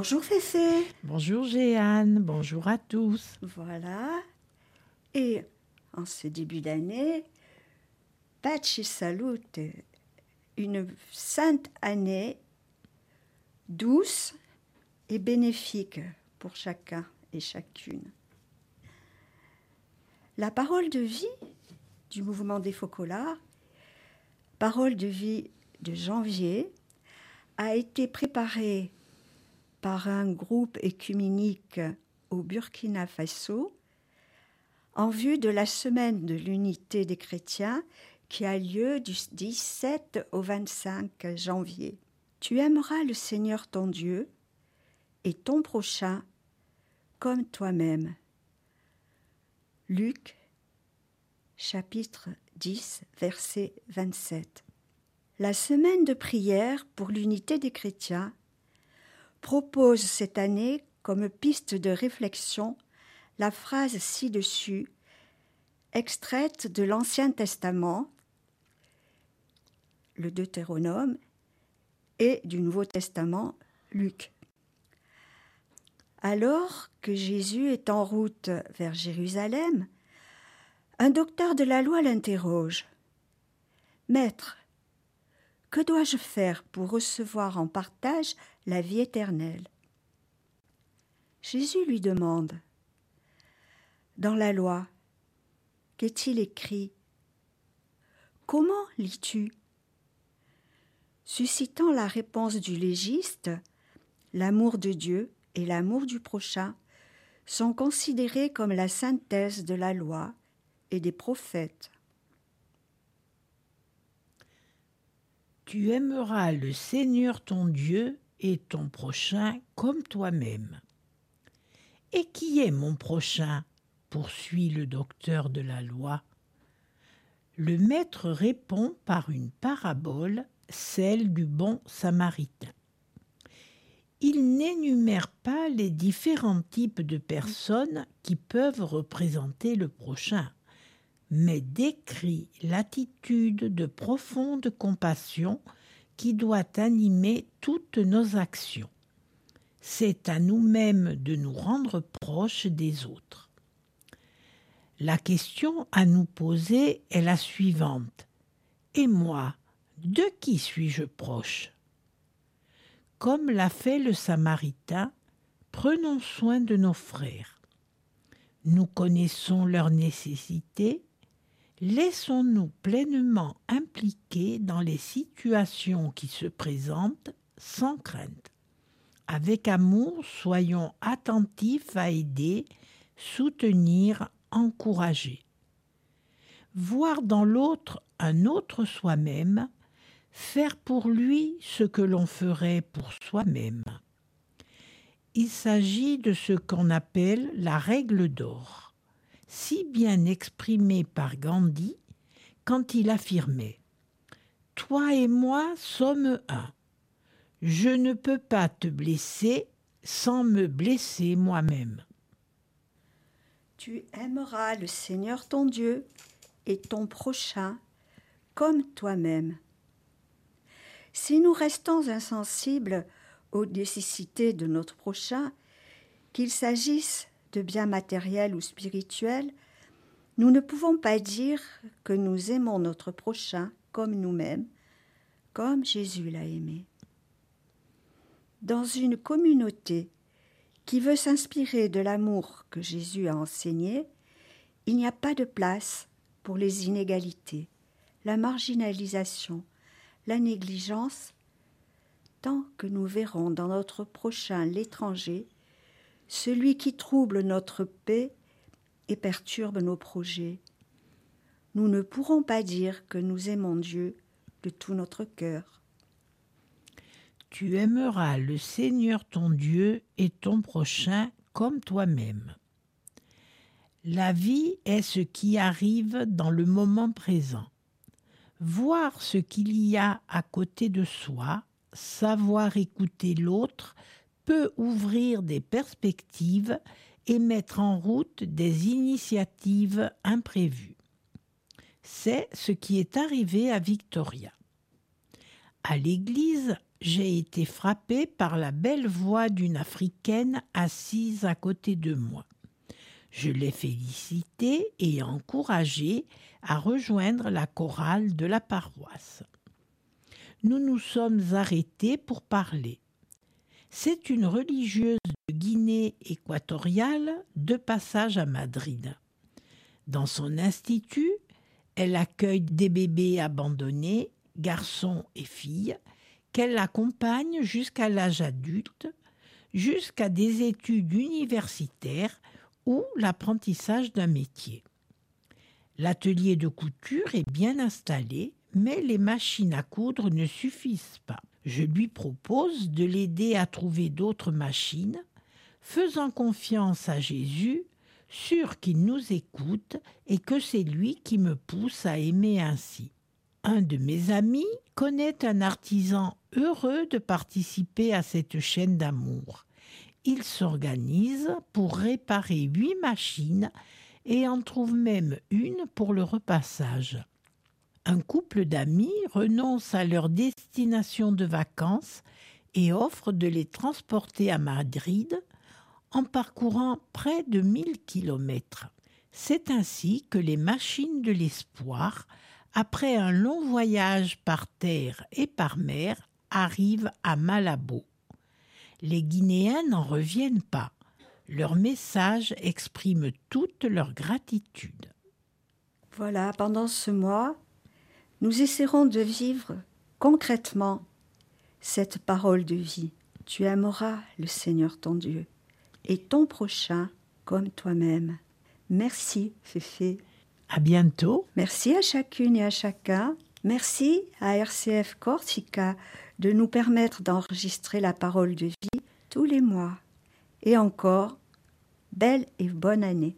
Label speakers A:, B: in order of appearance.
A: Bonjour Féfé.
B: Bonjour Jeanne, bonjour à tous.
A: Voilà. Et en ce début d'année, Pace salute, une sainte année douce et bénéfique pour chacun et chacune. La parole de vie du mouvement des Focolars, parole de vie de janvier, a été préparée par un groupe écuménique au Burkina Faso en vue de la semaine de l'unité des chrétiens qui a lieu du 17 au 25 janvier. Tu aimeras le Seigneur ton Dieu et ton prochain comme toi-même. Luc chapitre 10 verset 27. La semaine de prière pour l'unité des chrétiens propose cette année comme piste de réflexion la phrase ci-dessus, extraite de l'Ancien Testament, le Deutéronome, et du Nouveau Testament, Luc. Alors que Jésus est en route vers Jérusalem, un docteur de la loi l'interroge. Maître, que dois-je faire pour recevoir en partage la vie éternelle? Jésus lui demande Dans la loi, qu'est-il écrit? Comment lis-tu? Suscitant la réponse du légiste, l'amour de Dieu et l'amour du prochain sont considérés comme la synthèse de la loi et des prophètes.
B: Tu aimeras le Seigneur ton Dieu et ton prochain comme toi-même. Et qui est mon prochain? poursuit le docteur de la loi. Le maître répond par une parabole, celle du bon samaritain. Il n'énumère pas les différents types de personnes qui peuvent représenter le prochain mais décrit l'attitude de profonde compassion qui doit animer toutes nos actions. C'est à nous-mêmes de nous rendre proches des autres. La question à nous poser est la suivante. Et moi, de qui suis-je proche? Comme l'a fait le Samaritain, prenons soin de nos frères. Nous connaissons leurs nécessités, Laissons-nous pleinement impliquer dans les situations qui se présentent sans crainte. Avec amour, soyons attentifs à aider, soutenir, encourager. Voir dans l'autre un autre soi-même, faire pour lui ce que l'on ferait pour soi-même. Il s'agit de ce qu'on appelle la règle d'or si bien exprimé par Gandhi quand il affirmait Toi et moi sommes un. Je ne peux pas te blesser sans me blesser moi-même.
A: Tu aimeras le Seigneur ton Dieu et ton prochain comme toi-même. Si nous restons insensibles aux nécessités de notre prochain, qu'il s'agisse de biens matériels ou spirituels, nous ne pouvons pas dire que nous aimons notre prochain comme nous-mêmes, comme Jésus l'a aimé. Dans une communauté qui veut s'inspirer de l'amour que Jésus a enseigné, il n'y a pas de place pour les inégalités, la marginalisation, la négligence, tant que nous verrons dans notre prochain l'étranger celui qui trouble notre paix et perturbe nos projets. Nous ne pourrons pas dire que nous aimons Dieu de tout notre cœur.
B: Tu aimeras le Seigneur ton Dieu et ton prochain comme toi-même. La vie est ce qui arrive dans le moment présent. Voir ce qu'il y a à côté de soi, savoir écouter l'autre, peut ouvrir des perspectives et mettre en route des initiatives imprévues. C'est ce qui est arrivé à Victoria. À l'église, j'ai été frappé par la belle voix d'une Africaine assise à côté de moi. Je l'ai félicitée et encouragée à rejoindre la chorale de la paroisse. Nous nous sommes arrêtés pour parler. C'est une religieuse de Guinée équatoriale de passage à Madrid. Dans son institut, elle accueille des bébés abandonnés, garçons et filles, qu'elle accompagne jusqu'à l'âge adulte, jusqu'à des études universitaires ou l'apprentissage d'un métier. L'atelier de couture est bien installé, mais les machines à coudre ne suffisent pas. Je lui propose de l'aider à trouver d'autres machines, faisant confiance à Jésus, sûr qu'il nous écoute et que c'est lui qui me pousse à aimer ainsi. Un de mes amis connaît un artisan heureux de participer à cette chaîne d'amour. Il s'organise pour réparer huit machines et en trouve même une pour le repassage. Un couple d'amis renonce à leur destination de vacances et offre de les transporter à Madrid en parcourant près de mille kilomètres. C'est ainsi que les machines de l'espoir après un long voyage par terre et par mer, arrivent à Malabo. Les Guinéens n'en reviennent pas. Leur message exprime toute leur gratitude.
A: Voilà, pendant ce mois, nous essaierons de vivre concrètement cette parole de vie. Tu aimeras le Seigneur ton Dieu et ton prochain comme toi-même. Merci, Féfé.
B: À bientôt.
A: Merci à chacune et à chacun. Merci à RCF Corsica de nous permettre d'enregistrer la parole de vie tous les mois. Et encore, belle et bonne année.